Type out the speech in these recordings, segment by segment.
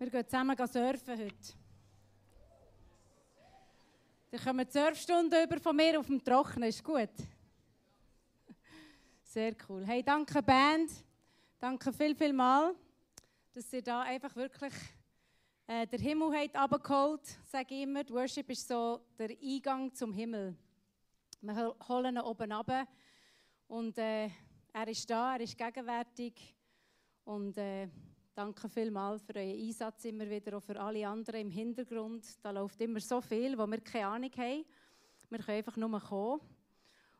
Wir gehen zusammen surfen heute. Dann kommen die Surfstunden über von mir auf dem Trocknen, ist gut. Sehr cool. Hey, danke Band, danke viel, viel mal, dass ihr da einfach wirklich äh, der Himmel habt abgeholt. Sage ich immer, die Worship ist so der Eingang zum Himmel. Wir holen ihn oben ab und äh, er ist da, er ist gegenwärtig und äh, Danke vielmals für euren Einsatz immer wieder, auch für alle anderen im Hintergrund. Da läuft immer so viel, wo wir keine Ahnung haben. Wir können einfach nur kommen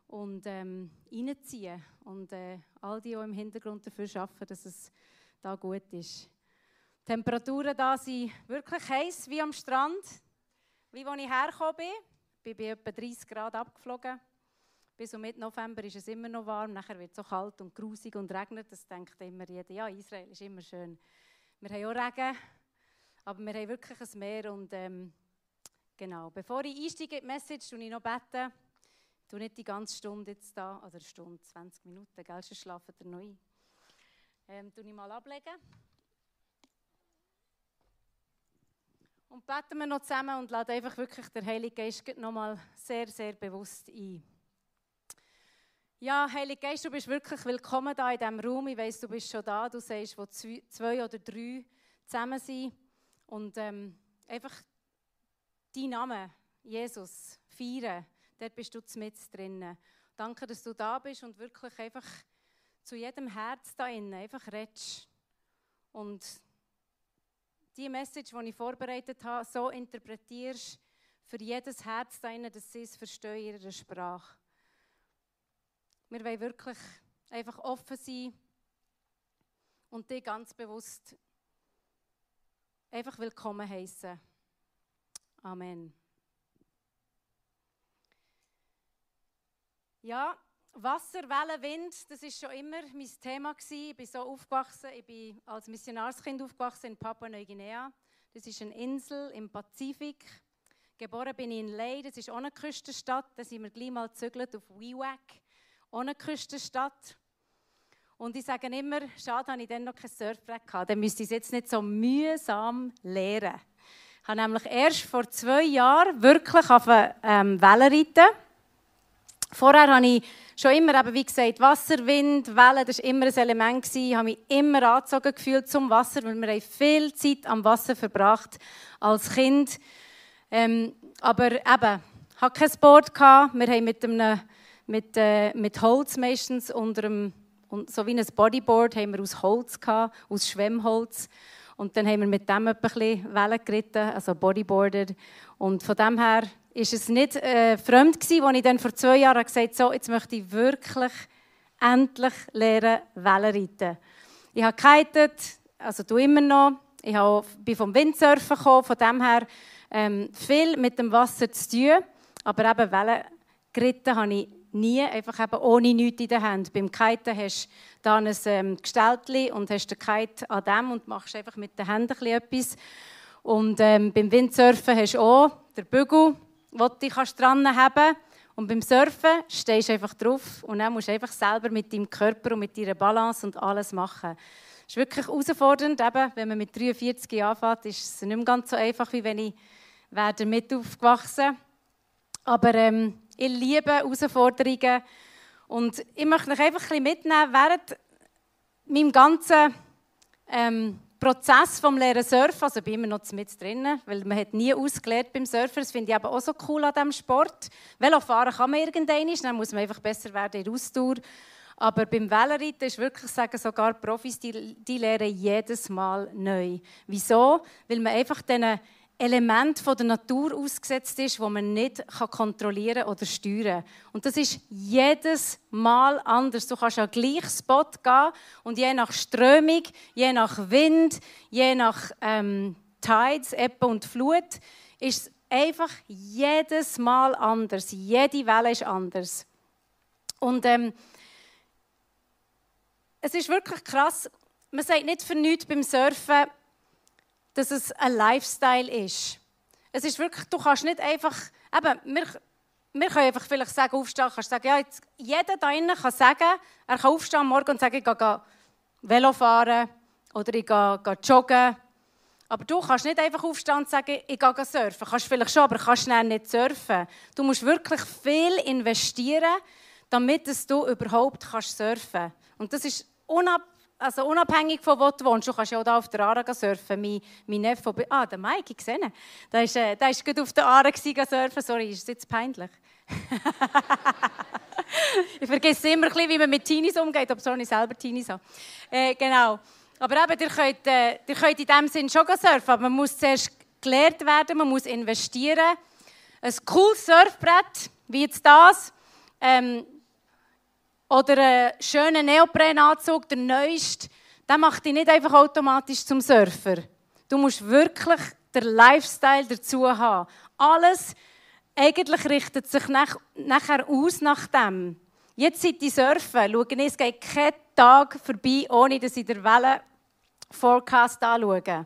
und ähm, reinziehen und äh, all die, die im Hintergrund dafür arbeiten, dass es da gut ist. Die Temperaturen da sind wirklich heiß wie am Strand, wie als ich hergekommen bin. Ich bin bei etwa 30 Grad abgeflogen. Bis um Mitte November ist es immer noch warm, nachher wird es so kalt und grusig und regnet. Das denkt immer jeder, ja, Israel ist immer schön. Wir haben auch Regen, aber wir haben wirklich ein Meer. Und ähm, genau, bevor ich einsteige in die Message, tue ich noch beten. Ich tue nicht die ganze Stunde jetzt da, oder eine Stunde, 20 Minuten, gell, sonst schlafen ihr noch ein. Ähm, tue ich mal ablegen. Und beten wir noch zusammen und laden einfach wirklich der Heilige Geist noch mal sehr, sehr bewusst ein. Ja, Heilige Geist, du bist wirklich willkommen da in diesem Raum. Ich weiss, du bist schon da. Du sagst, wo zwei oder drei zusammen sind. Und ähm, einfach deinen Namen, Jesus, feiern. Dort bist du mit drinnen. Danke, dass du da bist und wirklich einfach zu jedem Herz da innen einfach redest. Und die Message, die ich vorbereitet habe, so interpretierst für jedes Herz da innen, dass sie es verstehen in ihrer Sprache. Wir wollen wirklich einfach offen sein und dich ganz bewusst einfach willkommen heißen. Amen. Ja, Wasser, Wellen, Wind, das ist schon immer mein Thema Ich bin so aufgewachsen, ich bin als Missionarskind aufgewachsen in Papua-Neuguinea. Das ist eine Insel im Pazifik. Geboren bin ich in Ley, das ist auch eine Küstenstadt. Da sind wir gleich mal gezügelt auf Wewak eine Küstenstadt. Und ich sage immer, schade, habe ich dann noch kein Surfbrett gehabt. Dann müsste ich es jetzt nicht so mühsam lernen. Ich habe nämlich erst vor zwei Jahren wirklich auf ähm, Wellen reiten. Vorher habe ich schon immer, eben, wie gesagt, Wasser, Wind, Wellen, das war immer ein Element. Ich habe mich immer angezogen gefühlt zum Wasser, weil wir viel Zeit am Wasser verbracht als Kind. Ähm, aber eben, ich hatte kein Board. Wir haben mit einem mit, äh, mit Holz meistens unter einem, so wie ein Bodyboard haben wir aus Holz gehabt, aus Schwemmholz. Und dann haben wir mit dem bisschen Wellen geritten, also Bodyboarder. Und von dem her ist es nicht äh, fremd gewesen, als ich dann vor zwei Jahren gesagt habe, so, jetzt möchte ich wirklich endlich lernen, Wellen reiten. Ich habe gekitet, also du immer noch. Ich bin vom Windsurfen gekommen, von dem her ähm, viel mit dem Wasser zu tun. Aber eben Wellen geritten habe ich nie, einfach eben ohne nichts in der Hand. Beim Kiten hast du da ein ähm, Gestaltli und hast den Kite an dem und machst einfach mit den Händen etwas. Und ähm, beim Windsurfen hast du auch den Bügel, den du kannst dran haben Und beim Surfen stehst du einfach drauf und dann musst du einfach selber mit deinem Körper und mit deiner Balance und alles machen. Es ist wirklich herausfordernd, eben, wenn man mit 43 Jahren anfängt, ist es nicht mehr ganz so einfach, wie wenn ich mit aufgewachsen Aber ähm, ich liebe Herausforderungen. Und ich möchte euch einfach ein bisschen mitnehmen, während meinem ganzen ähm, Prozess vom Lehren Surfen, also ich bin immer noch mit drin, weil man hat nie ausgelernt beim Surfen, das finde ich aber auch so cool an diesem Sport. Velofahren kann man irgendwann, dann muss man einfach besser werden in der Ausdauer. Aber beim Wellenreiten ist wirklich sagen, sogar Profis, die, die lernen jedes Mal neu. Wieso? Weil man einfach diesen Element von der Natur ausgesetzt ist, wo man nicht kontrollieren oder steuern kann. Und das ist jedes Mal anders. Du kannst an den gleichen Spot gehen und je nach Strömung, je nach Wind, je nach ähm, Tides, Ebbe und Flut, ist es einfach jedes Mal anders. Jede Welle ist anders. Und ähm, es ist wirklich krass. Man sagt nicht für nichts beim Surfen, dass es ein Lifestyle ist. Es ist wirklich, du kannst nicht einfach, eben, wir, wir können einfach vielleicht sagen, aufstehen, kannst sagen, ja, jetzt, jeder da drinnen kann sagen, er kann aufstehen am Morgen und sagen, ich gehe Velo fahren oder ich gehe, gehe joggen. Aber du kannst nicht einfach aufstehen und sagen, ich gehe surfen. Kannst vielleicht schon, aber kannst schnell nicht surfen. Du musst wirklich viel investieren, damit du überhaupt surfen kannst. Und das ist unab also unabhängig von wo du wohnst. Du kannst ja auch hier auf der Aare surfen. Mein, mein Neffe, ah, der Mike, ich sehe ihn. Der war äh, der gerade auf der Aare surfen. Sorry, ist es jetzt peinlich? ich vergesse immer ein bisschen, wie man mit Teenies umgeht, obwohl ich selber Teenies habe. Äh, genau. Aber eben, ihr könnt, äh, ihr könnt in diesem Sinn schon surfen, aber man muss zuerst gelehrt werden, man muss investieren. Ein cooles Surfbrett, wie jetzt das, ähm, oder einen schönen Neoprenanzug, der neueste, der macht dich nicht einfach automatisch zum Surfer. Du musst wirklich den Lifestyle dazu haben. Alles eigentlich richtet sich nach, nachher aus nach dem. Jetzt seit ich surfen, schaue ich, es geht kein Tag vorbei, ohne dass ich der Welle Forecast anschauen.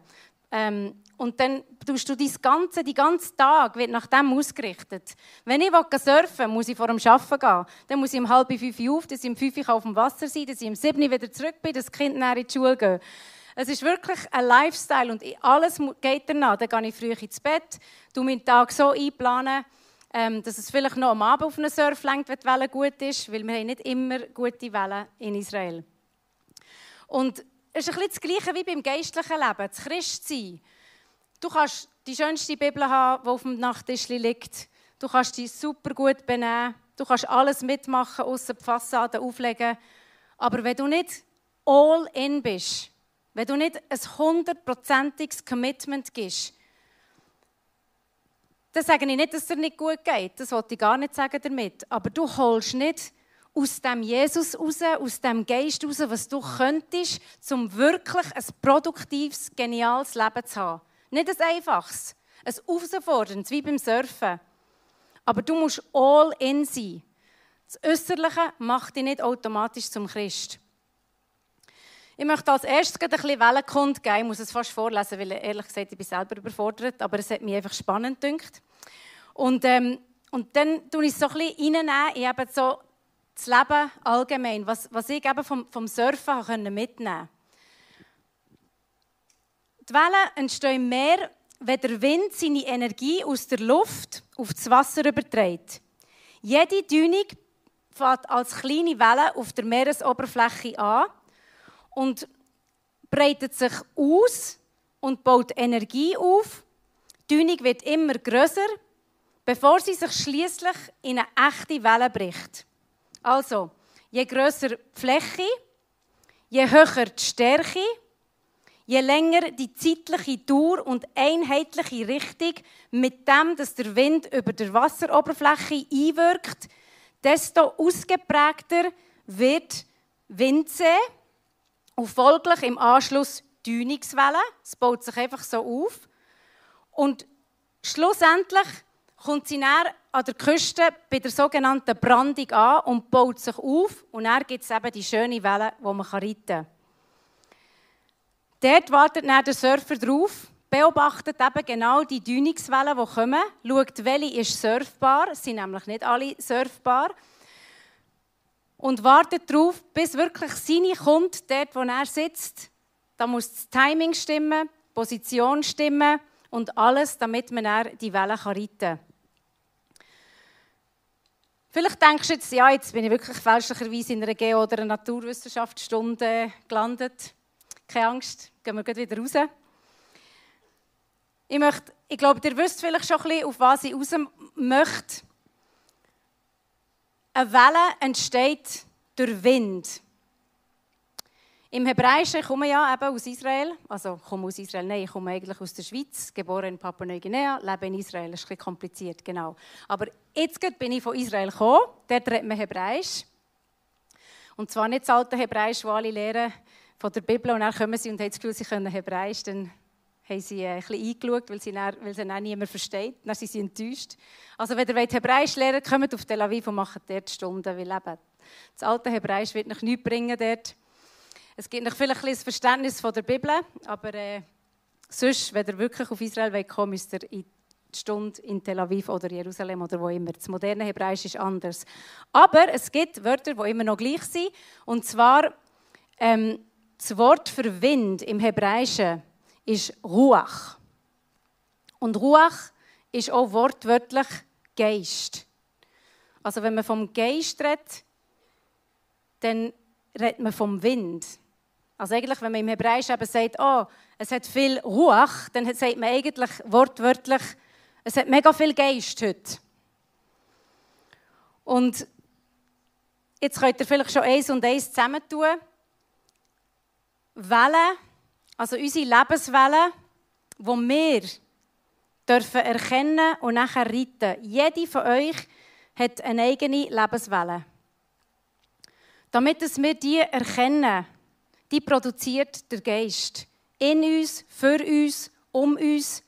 Ähm, und dann tust du dein ganze, die ganze Tag wird nach dem ausgerichtet. Wenn ich surfen will, muss ich vor dem Arbeiten gehen. Dann muss ich um halb fünf auf, dass ich um fünf auf dem Wasser sein dass ich um sieben wieder zurück bin, dass das Kind in die Schule geht. Es ist wirklich ein Lifestyle und alles geht danach. Dann gehe ich früh ins Bett, du meinen Tag so einplanen, ähm, dass es vielleicht noch am Abend auf einen Surf lenkt, wenn die Welle gut ist, weil wir haben nicht immer gute Wellen in Israel. Und es ist ein bisschen das Gleiche wie beim geistlichen Leben, das Christsein. Du kannst die schönste Bibel haben, die auf dem Nachttisch liegt. Du kannst dich super gut benehmen. Du kannst alles mitmachen, außer die Fassade auflegen. Aber wenn du nicht all in bist, wenn du nicht ein hundertprozentiges Commitment gibst, dann sage ich nicht, dass es dir nicht gut geht. Das wollte ich gar nicht sagen damit. Aber du holst nicht aus dem Jesus raus, aus dem Geist raus, was du könntest, um wirklich ein produktives, geniales Leben zu haben. Nicht ein einfaches, ein herausforderndes, wie beim Surfen. Aber du musst all in sein. Das Äußerliche macht dich nicht automatisch zum Christ. Ich möchte als erstes ein bisschen Wellenkund geben. Ich muss es fast vorlesen, weil ehrlich gesagt, ich bin selber überfordert, aber es hat mich einfach spannend gedacht. Und, ähm, und dann tue ich es so ein bisschen reinnehmen, ich so das Leben allgemein, was, was ich eben vom, vom Surfen mitnehmen konnte. Die Wellen entstehen mehr, wenn der Wind seine Energie aus der Luft auf das Wasser überträgt. Jede Dünung fängt als kleine Welle auf der Meeresoberfläche an und breitet sich aus und baut Energie auf. Die Dünung wird immer größer, bevor sie sich schließlich in eine echte Welle bricht. Also, je größer die Fläche, je höher die Stärke, je länger die zeitliche Dauer und einheitliche Richtung, mit dem, dass der Wind über der Wasseroberfläche einwirkt, desto ausgeprägter wird Windsee und folglich im Anschluss Dünungswellen. Es baut sich einfach so auf. Und schlussendlich kommt sie näher an der Küste bei der sogenannten Brandung an und baut sich auf. Und dann gibt es eben die schöne Welle, die man reiten kann. Dort wartet dann der Surfer drauf, beobachtet eben genau die Dünungswellen, die kommen, schaut, welche ist surfbar, es sind nämlich nicht alle surfbar, und wartet darauf, bis wirklich seine kommt, dort, wo er sitzt. Da muss das Timing stimmen, die Position stimmen und alles, damit man die Wellen reiten kann. Vielleicht denkst du jetzt, ja, jetzt bin ich wirklich fälschlicherweise in einer Geo- oder Naturwissenschaftsstunde gelandet. Keine Angst, gehen wir gleich wieder raus. Ich, möchte, ich glaube, ihr wisst vielleicht schon ein bisschen, auf was ich raus möchte. Eine Welle entsteht durch Wind. Im Hebräischen ich komme ja eben aus Israel, also komme aus Israel, nein, ich komme eigentlich aus der Schweiz, geboren in Papua-Neuguinea, lebe in Israel, das ist ein bisschen kompliziert, genau. Aber jetzt bin ich von Israel gekommen, dort redet man Hebräisch. Und zwar nicht das alte Hebräisch, das alle lehren von der Bibel und dann kommen sie und haben das Gefühl, sie können Hebräisch, dann haben sie äh, ein bisschen eingeschaut, weil sie, dann, weil sie dann niemand versteht. Dann sind sie enttäuscht. Also wenn ihr Hebräisch lernen wollt, kommt auf Tel Aviv und macht dort Stunden, weil eben das alte Hebräisch wird noch nichts bringen dort. Es gibt noch vielleicht ein, ein Verständnis von der Bibel, aber äh, sonst, wenn ihr wirklich auf Israel kommt, müsst ihr in Stunde in Tel Aviv oder Jerusalem oder wo immer. Das moderne Hebräisch ist anders. Aber es gibt Wörter, die immer noch gleich sind. Und zwar ähm, das Wort für Wind im Hebräischen ist Ruach. Und Ruach ist auch wortwörtlich Geist. Also wenn man vom Geist redet, dann redet man vom Wind. Also eigentlich, wenn man im Hebräisch eben sagt, oh, es hat viel Ruach, dann sagt man eigentlich wortwörtlich, es hat mega viel Geist heute. Und jetzt könnt ihr vielleicht schon eins und eins zusammentun. Wellen, also unsere Lebenswellen, die wir dürfen erkennen und nachher reiten. Jede von euch hat eine eigene Lebenswelle. Damit wir die erkennen, die produziert der Geist. In uns, für uns, um uns.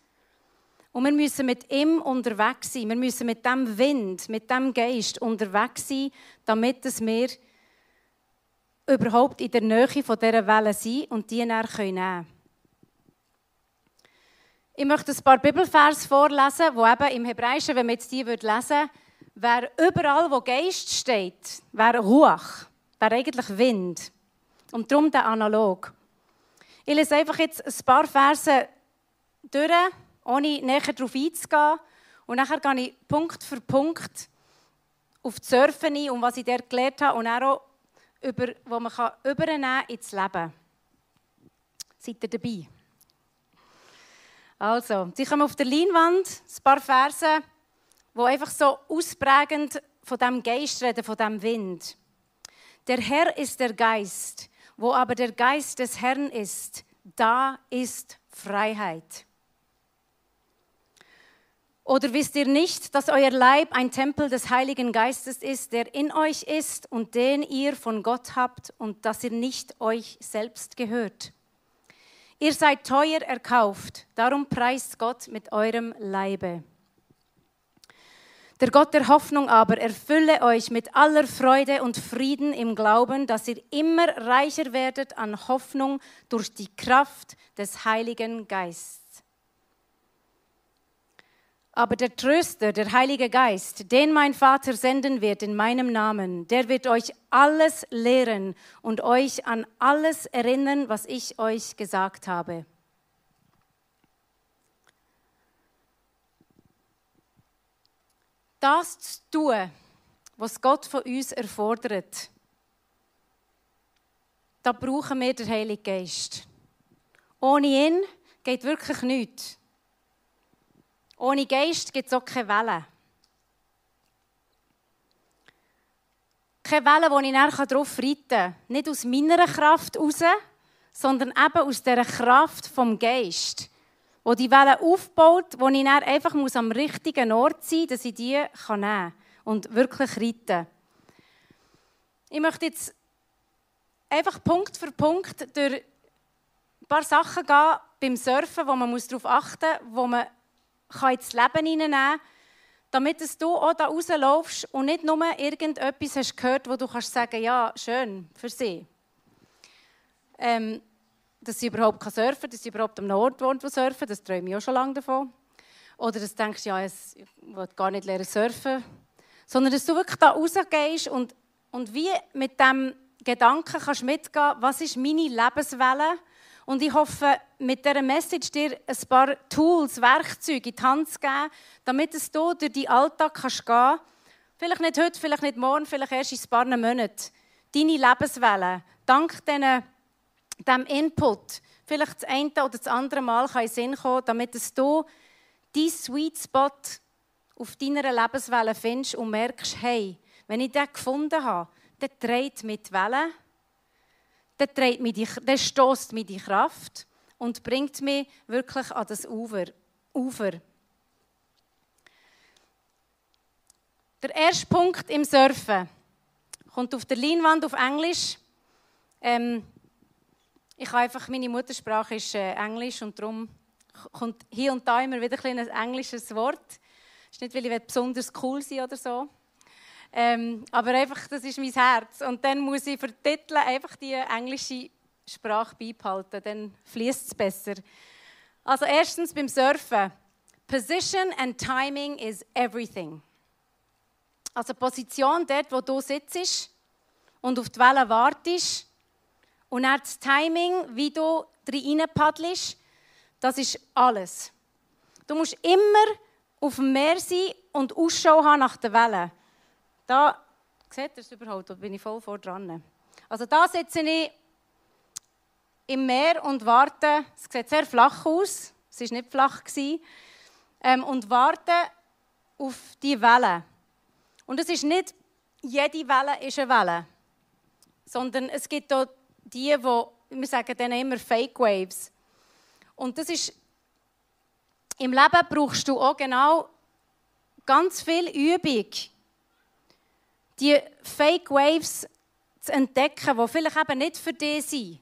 Und wir müssen mit ihm unterwegs sein. Wir müssen mit dem Wind, mit dem Geist unterwegs sein, damit wir überhaupt in der Nähe von dieser Welle sind und die dann nehmen können. Ich möchte ein paar Bibelvers vorlesen, wo eben im Hebräischen, wenn man jetzt die lesen würde, wäre überall, wo Geist steht, wäre Ruach, wäre eigentlich Wind. Und darum der Analog. Ich lese einfach jetzt ein paar Verse durch, ohne näher darauf einzugehen. Und nachher gehe ich Punkt für Punkt auf die Surfen ein und was ich dort gelernt habe und auch über, wo man kann übernehmen ins Leben. Seid ihr dabei? Also, sie kommen auf der Leinwand, ein paar Verse, wo einfach so ausprägend von dem Geist reden, von dem Wind. Der Herr ist der Geist, wo aber der Geist des Herrn ist, da ist Freiheit. Oder wisst ihr nicht, dass euer Leib ein Tempel des Heiligen Geistes ist, der in euch ist und den ihr von Gott habt und dass ihr nicht euch selbst gehört? Ihr seid teuer erkauft, darum preist Gott mit eurem Leibe. Der Gott der Hoffnung aber erfülle euch mit aller Freude und Frieden im Glauben, dass ihr immer reicher werdet an Hoffnung durch die Kraft des Heiligen Geistes. Aber der Tröster, der Heilige Geist, den mein Vater senden wird in meinem Namen, der wird euch alles lehren und euch an alles erinnern, was ich euch gesagt habe. Das zu tun, was Gott von uns erfordert, da brauchen wir den Heiligen Geist. Ohne ihn geht wirklich nichts. Ohne Geist gibt es auch keine Wellen. Keine Wellen, wo ich nachher darauf reiten kann. Nicht aus meiner Kraft heraus, sondern eben aus dieser Kraft vom Geist. Wo die Welle aufbaut, wo ich dann einfach muss am richtigen Ort sein muss, dass ich die nehmen kann und wirklich reiten Ich möchte jetzt einfach Punkt für Punkt durch ein paar Sachen gehen beim Surfen, wo man darauf achten muss, wo man kann ins Leben hineinnehmen damit du auch da rauslaufst und nicht nur irgendetwas hast gehört, wo du kannst sagen, ja, schön für sie. Ähm, dass sie überhaupt surfen kann, dass sie überhaupt am Ort wohnt, wo surfen, das träume ich auch schon lange davon. Oder dass du denkst, ja, ich will gar nicht lernen surfen. Sondern dass du wirklich da rausgehst und, und wie mit dem Gedanken kannst mitgehen, was ist meine Lebenswelle und ich hoffe, mit dieser Message dir ein paar Tools, Werkzeuge in die Hand zu geben, damit es du durch deinen Alltag kannst gehen. Vielleicht nicht heute, vielleicht nicht morgen, vielleicht erst in ein paar Monaten. Deine Lebenswelle, dank diesem Input, vielleicht das eine oder das andere Mal kann in Sinn kommen, damit es du deinen Sweet Spot auf deiner Lebenswelle findest und merkst, hey, wenn ich den gefunden habe, dann dreht mit Wellen dann, trägt mich die, dann stößt mich die Kraft und bringt mich wirklich an das Ufer. Ufer. Der erste Punkt im Surfen kommt auf der Leinwand auf Englisch. Ähm, ich habe einfach, meine Muttersprache ist äh, Englisch und darum kommt hier und da immer wieder ein, ein englisches Wort. Das ist nicht, weil ich besonders cool sein oder so. Ähm, aber einfach, das ist mein Herz. Und dann muss ich für Titel einfach die englische Sprache beibehalten, dann fließt es besser. Also erstens beim Surfen. Position and timing is everything. Also Position dort, wo du sitzt und auf die Welle wartest und dann das Timing, wie du rein paddelst, Das ist alles. Du musst immer auf dem Meer sein und Ausschau haben nach den Wellen. Da, seht ihr es überhaupt? Da bin ich voll vor dran. Also da sitze ich im Meer und warte. Es sieht sehr flach aus. Es war nicht flach. Ähm, und warte auf die Wellen. Und es ist nicht, jede Welle ist eine Welle. Sondern es gibt auch die, die, wir sagen denen immer Fake Waves. Und das ist, im Leben brauchst du auch genau ganz viel Übung, die Fake Waves zu entdecken, die vielleicht eben nicht für dich sind.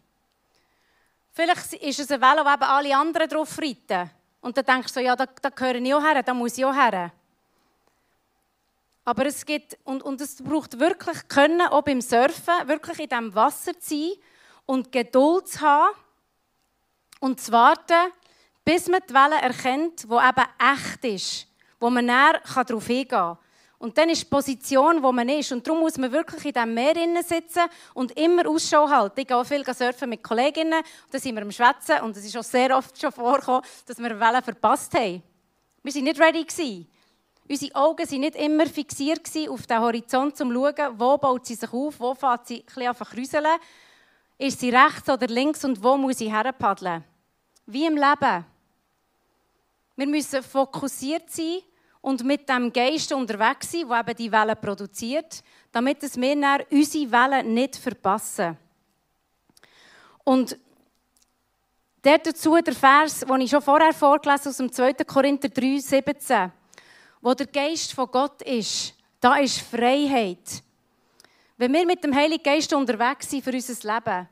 Vielleicht ist es eine Welle, wo eben alle anderen drauf reiten. Und dann denkst du so, ja, da, da gehöre ich auch her, da muss ich auch her. Aber es gibt, und, und es braucht wirklich Können, auch beim Surfen, wirklich in diesem Wasser zu sein und Geduld zu haben und zu warten, bis man die Welle erkennt, die eben echt ist, wo man näher darauf hingehen kann. Und dann ist die Position, wo man ist. Und darum muss man wirklich in diesem Meer sitzen und immer Ausschau halten. Ich gehe auch viel surfen mit Kolleginnen, und da sind wir am Schwätzen und es ist auch sehr oft schon vorgekommen, dass wir Wellen verpasst haben. Wir waren nicht ready. Unsere Augen waren nicht immer fixiert auf den Horizont, um zu schauen, wo baut sie sich auf, wo fährt sie ein bisschen rüseln. Ist sie rechts oder links und wo muss sie herpaddeln? Wie im Leben. Wir müssen fokussiert sein und mit dem Geist unterwegs sein, der eben die Wellen produziert, damit es wir dann unsere Wellen nicht verpassen. Und dazu der Vers, den ich schon vorher vorgelesen aus dem 2. Korinther 3, 17 wo der Geist von Gott ist, da ist Freiheit. Wenn wir mit dem Heiligen Geist unterwegs sind für unser Leben,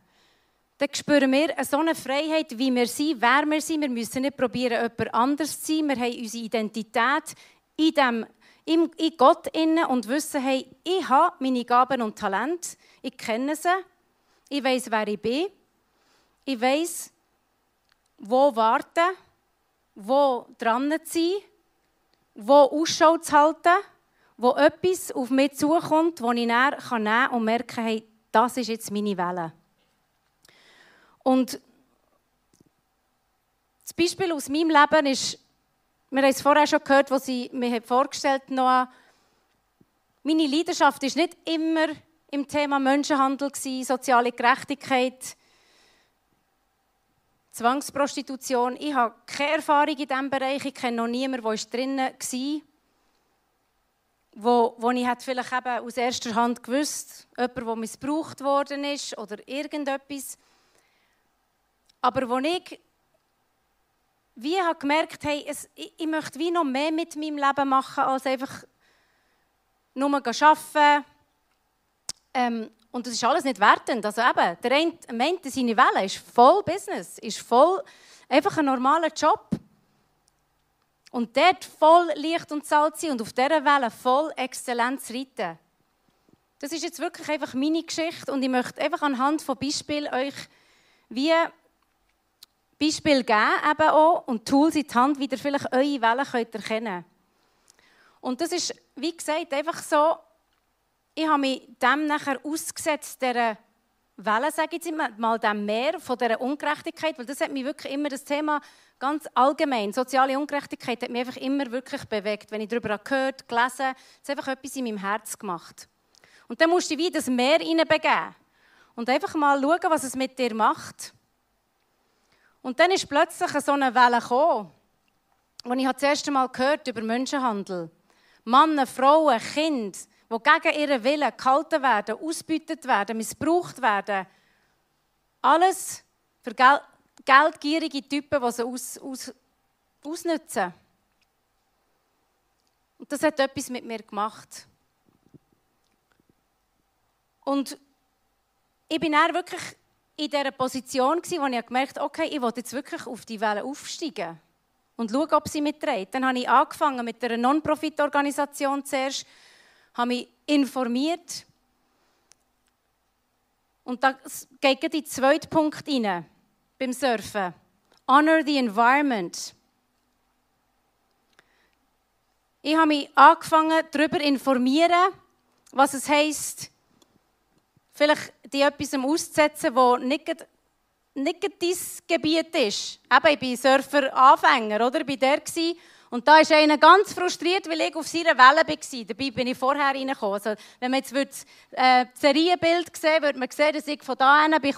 dann spüren wir so eine Freiheit, wie wir sind, wer wir sind. Wir müssen nicht probieren, jemand anders zu sein. Wir haben unsere Identität in, dem, in, Gott innen und wissen, hey, ich habe meine Gaben und Talente. Ich kenne sie. Ich weiß, wer ich bin. Ich weiß, wo warten, wo dran sein wo Ausschau zu halten, wo etwas auf mich zukommt, das ich näher nehmen kann und merken, hey, das ist jetzt meine Welle. Und das Beispiel aus meinem Leben ist, wir haben es vorher schon gehört, wo sie mir vorgestellt hat, meine Leidenschaft ist nicht immer im Thema Menschenhandel, soziale Gerechtigkeit, Zwangsprostitution. Ich habe keine Erfahrung in diesem Bereich. Ich kenne noch niemanden, der drinnen war, wo, wo ich vielleicht eben aus erster Hand gewusst jemand, der missbraucht worden ist oder irgendetwas. Aber wo ich wie habe gemerkt, hey, es, ich, ich möchte wie noch mehr mit meinem Leben machen, als einfach nur arbeiten. Ähm, und das ist alles nicht wertend. Also eben, der eine meint, seine Welle ist voll Business, ist voll einfach ein normaler Job. Und dort voll Licht und Salz sein und auf dieser Welle voll Exzellenz reiten. Das ist jetzt wirklich einfach meine Geschichte und ich möchte einfach anhand von Beispielen euch wie Beispiel geben eben auch und Tools in die Hand, wie ihr vielleicht eure Wellen könnt erkennen. Und das ist, wie gesagt, einfach so, ich habe mich dem nachher ausgesetzt, dieser Welle, sage ich jetzt mal, dem Meer von dieser Ungerechtigkeit, weil das hat mich wirklich immer das Thema ganz allgemein, soziale Ungerechtigkeit hat mich einfach immer wirklich bewegt. Wenn ich darüber gehört, gelesen, hat es einfach etwas in meinem Herz gemacht. Und dann musste ich wie das Meer hineinbegeben und einfach mal schauen, was es mit dir macht. Und dann ist plötzlich so eine Welle gekommen, wo ich das erste Mal gehört über Menschenhandel. Männer, Frauen, Kinder, die gegen ihren Willen gehalten werden, ausbeutet werden, missbraucht werden. Alles für Geld, geldgierige Typen, die sie aus, aus, ausnutzen. Und das hat etwas mit mir gemacht. Und ich bin dann wirklich in dieser Position, wo ich gemerkt habe, okay, ich will jetzt wirklich auf die Welle aufsteigen und schauen, ob sie mitdreht. Dann habe ich angefangen mit einer Non-Profit-Organisation zuerst, habe mich informiert. Und da geht in den zweiten Punkt rein, beim Surfen. Honor the environment. Ich habe mich angefangen, darüber zu informieren, was es heisst, vielleicht die etwas auszusetzen, wo nicht nicht dein Gebiet ist. Eben, ich bin Surfer-Anfänger, oder? Ich war der. Und da ist einer ganz frustriert, weil ich auf seiner Welle war. Dabei bin ich vorher reingekommen. Also, wenn man jetzt das äh, Serienbild sehen würde man sehen, dass ich von da hin bin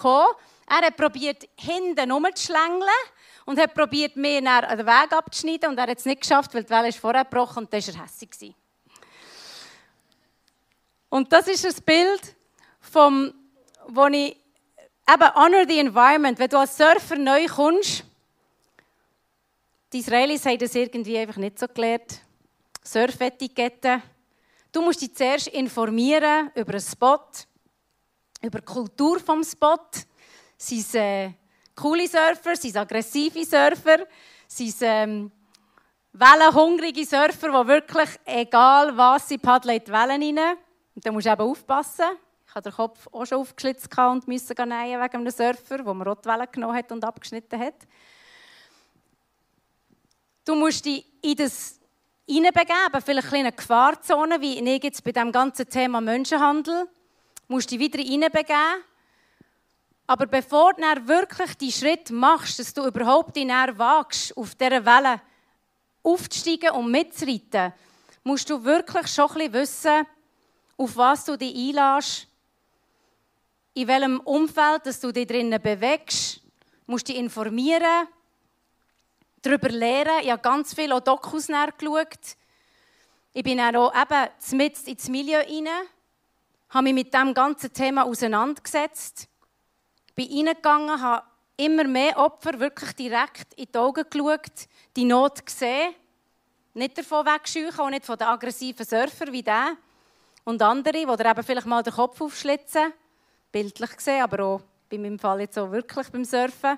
Er hat probiert, hinten rumzuschlängeln und hat probiert, mir den Weg abzuschneiden. Und er hat es nicht geschafft, weil die Welle ist vorher gebrochen und dann war er hässlich. Und das ist ein Bild, vom, wo ich eben honor the environment. Wenn du als Surfer neu kommst, die Israelis haben das irgendwie einfach nicht so gelernt. Surfetikette. Du musst dich zuerst informieren über einen Spot, über die Kultur des Spot. Sind es äh, coole Surfer, sind es aggressive Surfer, sind ähm, wellenhungrige Surfer, die wirklich, egal was sie paddeln, in die Wellen rein. Und da musst du eben aufpassen. Ich hatte den Kopf auch schon aufgeschlitzt und musste gehen wegen einem Surfer, der mir Rotwellen genommen hat und abgeschnitten hat. Du musst dich in das hineinbegeben, vielleicht eine Gefahrzone, wie ich jetzt bei dem ganzen Thema Menschenhandel. Du musst dich wieder hineinbegeben. Aber bevor du wirklich die Schritt machst, dass du überhaupt dich wagst, auf dieser Welle aufzusteigen und mitzureiten, musst du wirklich schon ein bisschen wissen, auf was du dich einlässt, in welchem Umfeld dass du dich drinnen bewegst. Du dich informieren, darüber lernen. Ich habe ganz viele Dokus geschaut. Ich bin auch eben mit ins Milieu rein, habe mich mit diesem ganzen Thema auseinandergesetzt, bin reingegangen, habe immer mehr Opfer wirklich direkt in die Augen geschaut, die Not gesehen, nicht davon wegscheuchen, auch nicht von den aggressiven Surfern wie der und andere, die eben vielleicht mal den Kopf aufschlitzen, bildlich gesehen, aber auch bei meinem Fall jetzt auch wirklich beim Surfen.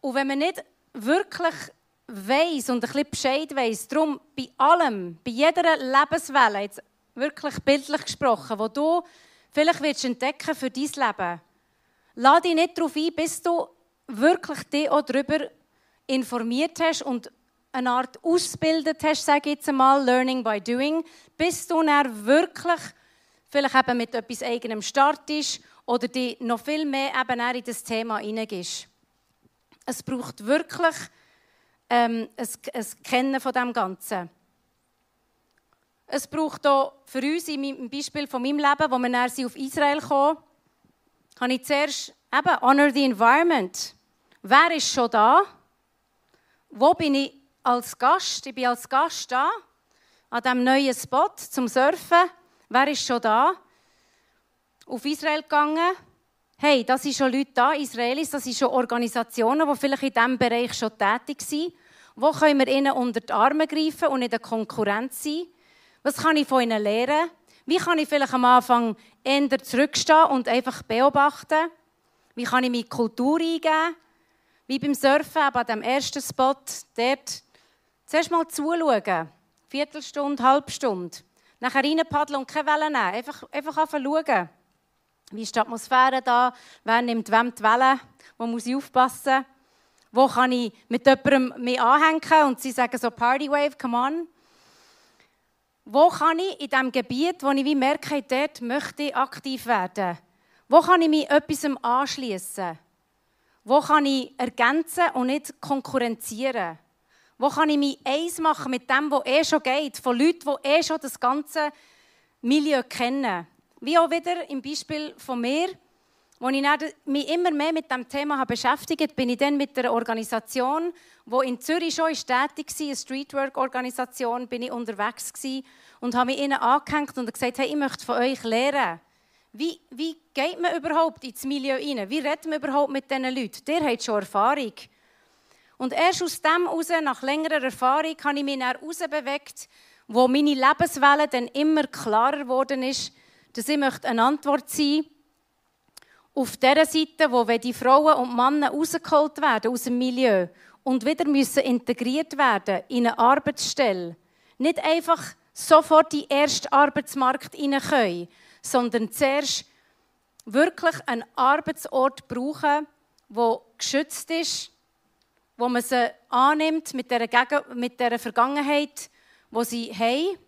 Und wenn man nicht wirklich weiß und ein bisschen Bescheid weiß, darum bei allem, bei jeder Lebenswelle, jetzt wirklich bildlich gesprochen, wo du vielleicht willst entdecken für dein Leben, lade dich nicht darauf ein, bis du wirklich dich auch darüber informiert hast und eine Art ausgebildet hast, sage ich jetzt einmal, Learning by Doing, bis du dann wirklich vielleicht eben mit etwas eigenem startest oder dich noch viel mehr eben in das Thema hineingehst. Es braucht wirklich ähm, ein, ein Kennen von dem Ganzen. Es braucht auch für uns, im Beispiel von meinem Leben, wo wir dann auf Israel kommen, habe ich zuerst eben Honor the Environment. Wer ist schon da? Wo bin ich als Gast? Ich bin als Gast da, an diesem neuen Spot zum Surfen. Wer ist schon da? Auf Israel gegangen hey, das sind schon Leute da, Israelis, das sind schon Organisationen, die vielleicht in diesem Bereich schon tätig sind. Wo können wir ihnen unter die Arme greifen und in der Konkurrenz sein? Was kann ich von ihnen lernen? Wie kann ich vielleicht am Anfang eher zurückstehen und einfach beobachten? Wie kann ich meine Kultur eingeben? Wie beim Surfen, aber an dem ersten Spot, dort zuerst mal zuschauen. Viertelstunde, Halbstunde. Nachher reinpaddeln und keine Wellen nehmen. Einfach, einfach schauen. Wie ist die Atmosphäre da? Wer nimmt wem die Welle? Wo muss ich aufpassen? Wo kann ich mit jemandem mich anhängen und sie sagen so Party Wave, come on. Wo kann ich in diesem Gebiet, wo ich wie merke, dort möchte ich aktiv werden? Wo kann ich mich etwas anschließen? Wo kann ich ergänzen und nicht konkurrenzieren? Wo kann ich mich eins machen mit dem, was eh schon geht, von Leuten, die eh schon das ganze Milieu kennen? Wie auch wieder im Beispiel von mir, als ich mich immer mehr mit dem Thema beschäftigt bin ich dann mit einer Organisation, die in Zürich schon tätig war, eine Streetwork-Organisation, bin ich unterwegs und habe mich ihnen angehängt und gesagt, hey, ich möchte von euch lernen. Wie, wie geht man überhaupt ins Milieu rein? Wie redet man überhaupt mit diesen Leuten? Der hat schon Erfahrung. Und erst aus dem heraus, nach längerer Erfahrung, habe ich mich herausbewegt, wo meine Lebenswelle dann immer klarer geworden ist, dass ich eine Antwort sein möchte. Auf der Seite, wo wenn die Frauen und Männer rausgeholt werden aus dem Milieu und wieder müssen integriert werden in eine Arbeitsstelle, nicht einfach sofort in den ersten Arbeitsmarkt hinein können, sondern zuerst wirklich einen Arbeitsort brauchen, der geschützt ist, wo man sie annimmt mit der, mit Vergangenheit, wo sie haben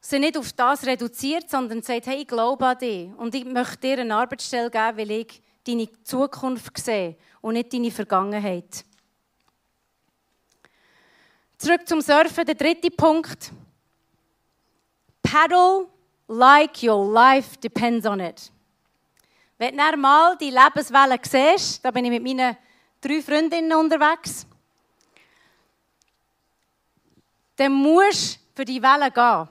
sie nicht auf das reduziert, sondern sagt, hey, ich glaube an dich und ich möchte dir eine Arbeitsstelle geben, weil ich deine Zukunft sehe und nicht deine Vergangenheit. Zurück zum Surfen, der dritte Punkt. Paddle like your life depends on it. Wenn du mal die Lebenswelle siehst, da bin ich mit meinen drei Freundinnen unterwegs, dann musst du für die Welle gehen.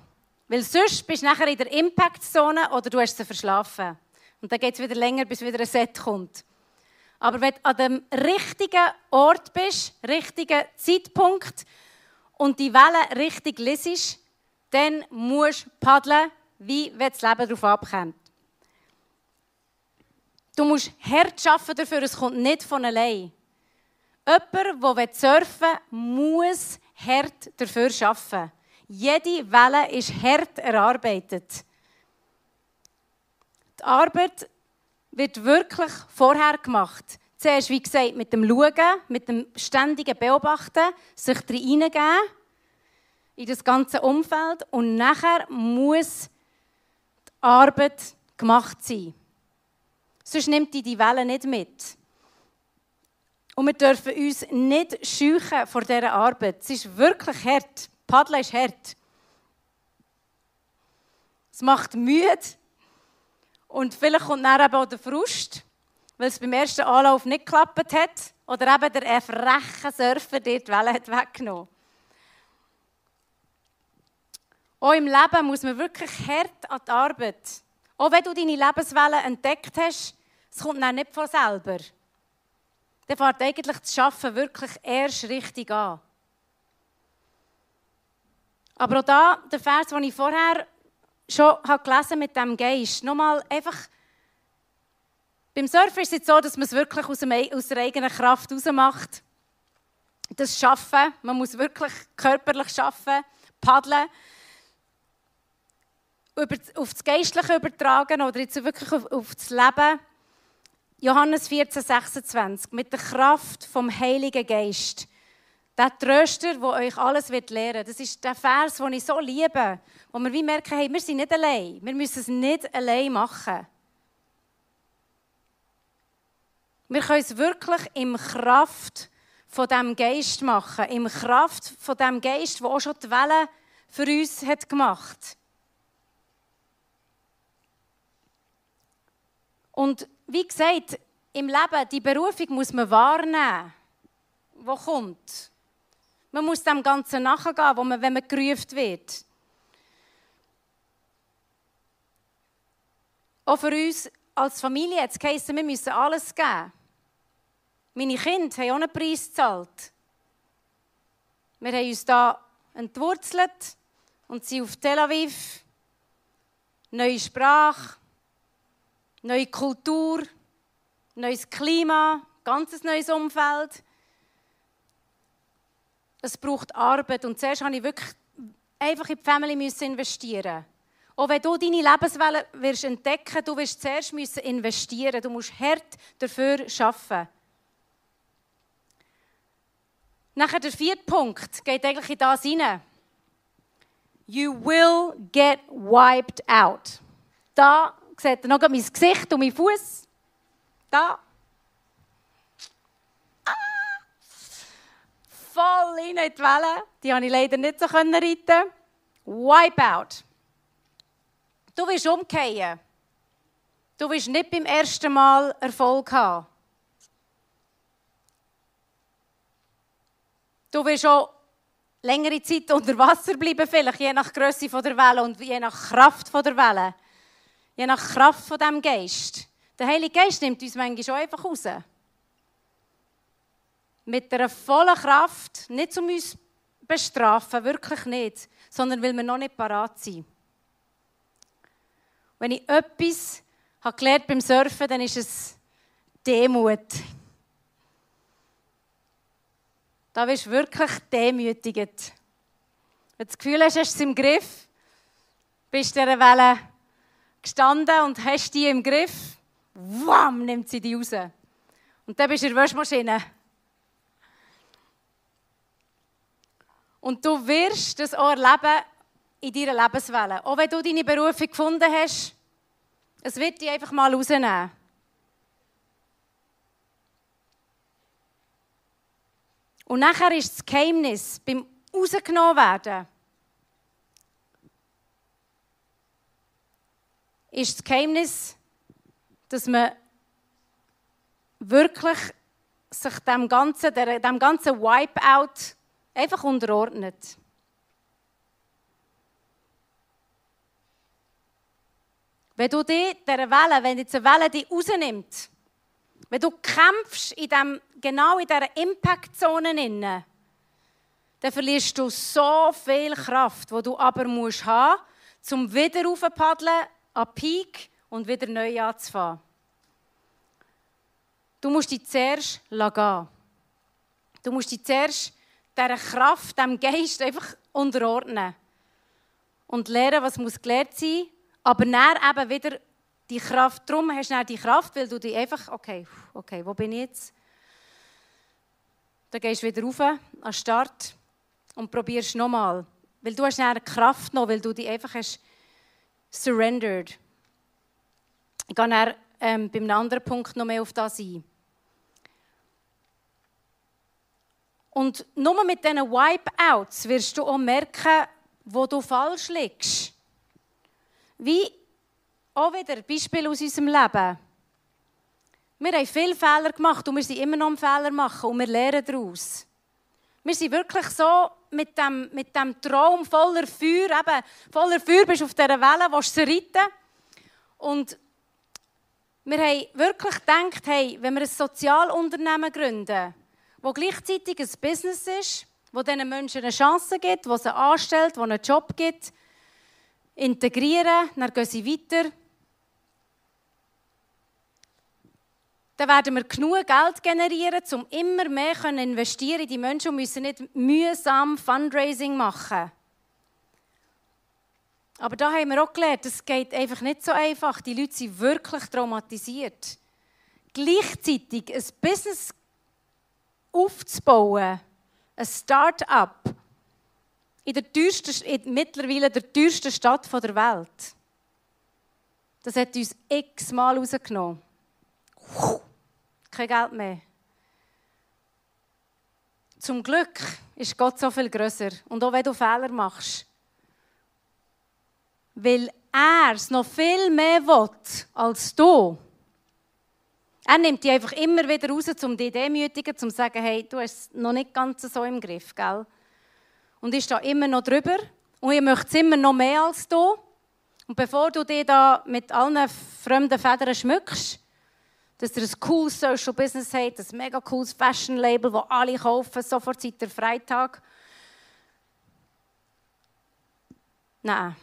Weil sonst bist du nachher in der Impact-Zone oder du hast sie verschlafen. Und dann geht es wieder länger, bis wieder ein Set kommt. Aber wenn du an dem richtigen Ort bist, richtigen Zeitpunkt und die Welle richtig lesest, dann musst du paddeln, wie wenn das Leben darauf abkommt. Du musst hart arbeiten dafür, es kommt nicht von allein. Jemand, der surfen will, muss hart dafür arbeiten. Jede Welle ist hart erarbeitet. Die Arbeit wird wirklich vorher gemacht. Zuerst, wie gesagt, mit dem Schauen, mit dem ständigen Beobachten, sich hineingeben in das ganze Umfeld und nachher muss die Arbeit gemacht sein. Sonst nimmt die die Welle nicht mit. Und wir dürfen uns nicht scheuchen vor dieser Arbeit. Es ist wirklich hart. Paddeln ist hart. Es macht müde. Und vielleicht kommt dann eben auch der Frust, weil es beim ersten Anlauf nicht geklappt hat. Oder eben der freche Surfer dir die Welle hat weggenommen Auch im Leben muss man wirklich hart an die Arbeit. Auch wenn du deine Lebenswelle entdeckt hast, es kommt dann nicht von selber dann fängt eigentlich das Schaffen wirklich erst richtig an. Aber auch da, der Vers, den ich vorher schon habe gelesen mit dem Geist, nochmal einfach, beim Surfen ist es so, dass man es wirklich aus, der eigenen Kraft macht. Das Schaffen, man muss wirklich körperlich schaffen, paddeln, auf das Geistliche übertragen oder jetzt wirklich auf, auf das Leben. Johannes 14, 26, mit der Kraft vom Heiligen Geist. Der Tröster, der euch alles wird lehren Das ist der Vers, den ich so liebe, wo wir wie merken, hey, wir sind nicht allein. Wir müssen es nicht allein machen. Wir können es wirklich im Kraft von dem Geist machen. Im Kraft von dem Geist, der auch schon die Welle für uns hat gemacht Und wie gesagt, im Leben, die Berufung muss man wahrnehmen, wo kommt. Man muss dem Ganzen nachgehen, wo man, wenn man gerufen wird. Auch für uns als Familie hat es wir müssen alles geben. Meine Kinder haben auch einen Preis gezahlt. Wir haben uns da entwurzelt und sind auf Tel Aviv. Neue Sprache, neue Kultur, neues Klima, ganz neues Umfeld. Es braucht Arbeit und zuerst musste ich wirklich einfach in die Family investieren. Auch wenn du deine Lebenswelle wirst entdecken, du wirst zuerst müssen investieren. Du musst hart dafür arbeiten. Nachher der vierte Punkt geht eigentlich in das hinein. You will get wiped out. Da seht ihr noch mein Gesicht und mein Fuß. Da. Ah. Voll in die Welle. Die konnte ich leider nicht so reiten. Wipeout. Du willst umkehren. Du willst nicht beim ersten Mal Erfolg haben. Du willst auch längere Zeit unter Wasser bleiben, vielleicht je nach Größe der Welle und je nach Kraft der Welle je nach Kraft von dem Geist. Der Heilige Geist nimmt uns manchmal schon einfach raus. Mit einer vollen Kraft, nicht um uns zu bestrafen, wirklich nicht, sondern weil wir noch nicht parat sind. Wenn ich etwas habe gelernt beim Surfen, dann ist es Demut. Da bist du wirklich demütigend. Wenn du das Gefühl hast, hast du es im Griff, bist du dieser Welle gestanden und hast die im Griff. Wam, nimmt sie die raus. Und dann bist du in der Waschmaschine. Und du wirst das auch erleben, in deiner Lebenswelle. Auch wenn du deine Berufung gefunden hast, es wird dich einfach mal rausnehmen. Und nachher ist das Geheimnis beim rausgenommen werden, ist das Geheimnis, dass man wirklich sich dem ganzen, dem ganzen Wipeout einfach unterordnet. Wenn du die, dieser Welle, wenn diese Welle dich rausnimmt, wenn du kämpfst in dem, genau in dieser Impact-Zone, dann verlierst du so viel Kraft, die du aber musst haben, um wieder raufpaddeln an Peak und wieder neu anzufangen. Du musst dich zuerst gehen. Du musst dich zuerst dieser Kraft, diesem Geist einfach unterordnen. Und lernen, was muss gelernt sein aber dann eben wieder die Kraft. Darum hast du die Kraft, weil du dich einfach, okay, okay, wo bin ich jetzt? Dann gehst du wieder rauf an den Start und probierst nochmal. Weil du hast dann Kraft noch, weil du dich einfach hast surrendered. Ich gehe dann ähm, bei einem anderen Punkt noch mehr auf das ein. Und nur mit diesen Wipeouts wirst du auch merken, wo du falsch liegst. Wie auch wieder Beispiel aus unserem Leben. Wir haben viele Fehler gemacht und wir sind immer noch am Fehler machen und wir lernen daraus. Wir sind wirklich so mit dem, mit dem Traum voller Feuer, eben voller Feuer bist du auf dieser Welle, willst du reiten. Und wir haben wirklich gedacht, hey, wenn wir ein Sozialunternehmen gründen, wo gleichzeitig ein Business ist, wo diesen Menschen eine Chance gibt, wo sie anstellt, wo einen Job gibt, integrieren, dann gehen sie weiter. Dann werden wir genug Geld generieren, um immer mehr zu investieren in die Menschen und müssen nicht mühsam Fundraising machen. Aber da haben wir auch gelernt, es geht einfach nicht so einfach. Die Leute sind wirklich traumatisiert. Gleichzeitig ein Business aufzubauen, ein Start-up, in der teuersten, in mittlerweile der teuersten Stadt der Welt. Das hat uns x-mal rausgenommen. Kein Geld mehr. Zum Glück ist Gott so viel größer. Und auch wenn du Fehler machst, weil er es noch viel mehr will als du. Er nimmt dich einfach immer wieder raus, um dich demütigen, um zu sagen, hey, du hast es noch nicht ganz so im Griff, gell? und ist da immer noch drüber. Und ihr möchtet es immer noch mehr als du. Und bevor du dich da mit allen fremden Federn schmückst, dass ihr ein cooles Social Business habt, ein mega cooles Fashion Label, das alle kaufen, sofort seit der Freitag. Nein,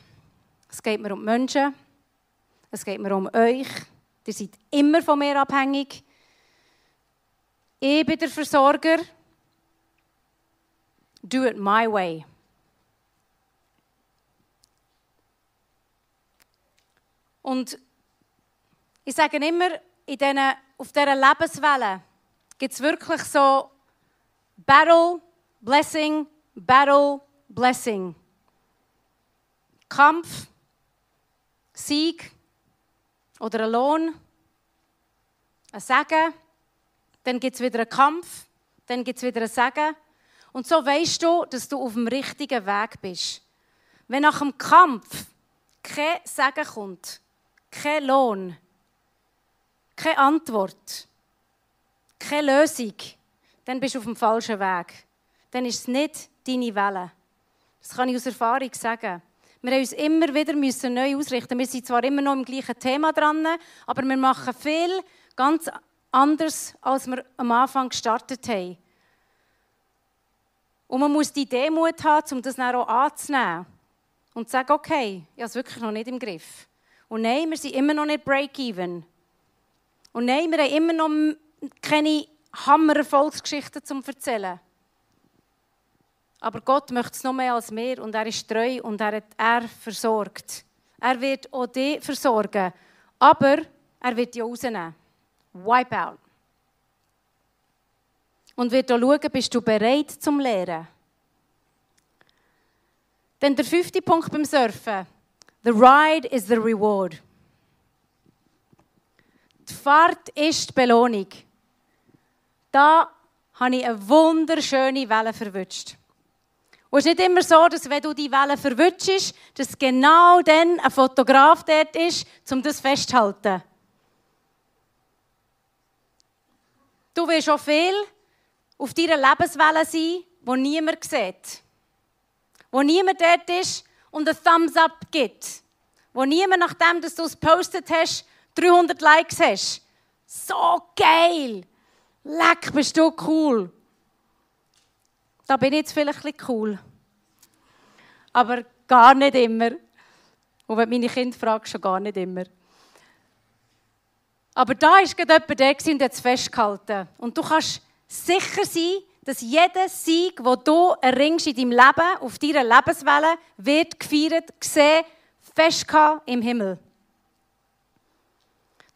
es geht mir um die Menschen, es geht mir um euch. Ihr seid immer von mir abhängig. Ich bin der Versorger do it my way. Und ich sage immer, in diesen, auf dieser Lebenswelle gibt es wirklich so Battle, Blessing, Battle, Blessing. Kampf, Sieg oder ein Lohn, ein Segen. Dann gibt es wieder einen Kampf, dann gibt es wieder ein Segen. Und so weißt du, dass du auf dem richtigen Weg bist. Wenn nach dem Kampf kein Segen kommt, kein Lohn, keine Antwort, keine Lösung, dann bist du auf dem falschen Weg. Dann ist es nicht deine Welle. Das kann ich aus Erfahrung sagen. Wir haben uns immer wieder müssen neu ausrichten. Wir sind zwar immer noch im gleichen Thema dran, aber wir machen viel ganz anders, als wir am Anfang gestartet haben. Und man muss die Demut haben, um das dann auch anzunehmen. Und zu sagen, okay, ich habe es wirklich noch nicht im Griff. Und nein, wir sind immer noch nicht break-even. Und nein, wir haben immer noch keine Hammer-Erfolgsgeschichten zum Erzählen. Aber Gott möchte es noch mehr als mehr und er ist treu und er hat er versorgt. Er wird auch dich versorgen, aber er wird dich rausnehmen. Wipeout und wird auch schauen, bist du bereit zum Lehren. Dann der fünfte Punkt beim Surfen. The ride is the reward. Die Fahrt ist die Belohnung. Da habe ich eine wunderschöne Welle verwünscht. Und es ist nicht immer so, dass wenn du die Welle verwünschst, dass genau dann ein Fotograf dort ist, um das festzuhalten. Du wirst auch viel auf deiner Lebenswelle sein, wo niemand sieht. Wo niemand dort ist und ein Thumbs up gibt. Wo niemand, nachdem dass du es postet hast, 300 Likes hast. So geil! Leck, bist du cool. Da bin ich jetzt vielleicht ein bisschen cool. Aber gar nicht immer. Und wenn meine Kinder fragst, schon gar nicht immer. Aber da war gerade jemand der und hat es festgehalten. Und du kannst sicher sein, dass jeder Sieg, den du erringst in deinem Leben, auf deiner Lebenswelle, wird gefeiert, gesehen, festgehalten im Himmel.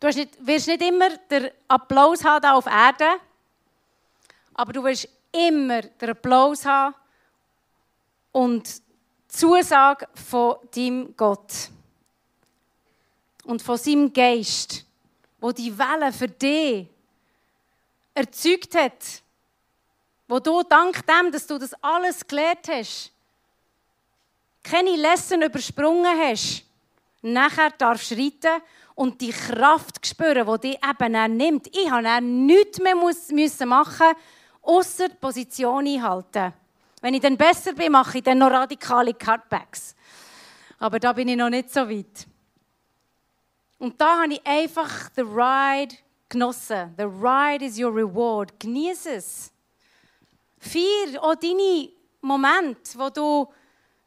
Du nicht, wirst nicht immer den Applaus haben auf Erde, aber du wirst immer den Applaus haben und die Zusage von deinem Gott und von seinem Geist, wo die Welle für dich erzeugt hat, wo du dank dem, dass du das alles gelernt hast, keine Lesson übersprungen hast, nachher darfst du reiten und die Kraft spüren, die dich eben nimmt. Ich habe nichts mehr müssen machen außer die Position einhalten. Wenn ich dann besser bin, mache ich dann noch radikale Cutbacks. Aber da bin ich noch nicht so weit. Und da habe ich einfach den Ride genossen. The ride is your reward. Genieß es. Feier auch deine Momente, wo du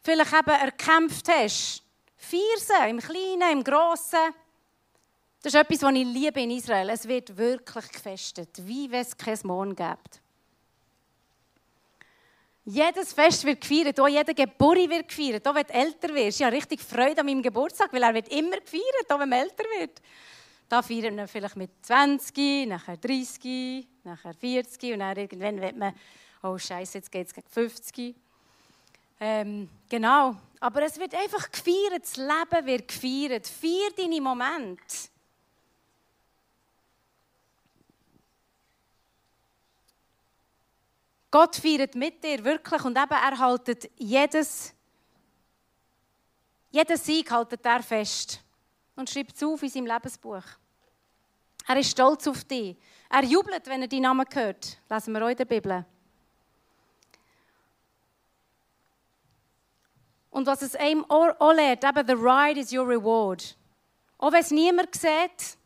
vielleicht eben erkämpft hast. Feier sie, im Kleinen, im Grossen. Das ist etwas, was ich liebe in Israel. Es wird wirklich gefestet, wie wenn es kein Morgen gibt. Jedes Fest wird gefeiert, auch jeder Geburt wird gefeiert, auch wenn du älter wirst. Ich habe richtig Freude an meinem Geburtstag, weil er wird immer gefeiert, auch wenn man älter wird. Da feiern wir vielleicht mit 20, nachher 30, nachher 40 und dann irgendwann wird man, oh Scheiße, jetzt geht es gegen 50. Ähm, genau. Aber es wird einfach gefeiert, das Leben wird gefeiert. Feier deine Momente. Gott feiert mit dir wirklich und eben er haltet jedes, jeden Sieg haltet er fest und schreibt es auf in seinem Lebensbuch. Er ist stolz auf dich. Er jubelt, wenn er deinen Namen hört. Lesen wir auch in der Bibel. Und was es einem auch lehrt, eben, the ride is your reward. Auch wenn es niemand sieht,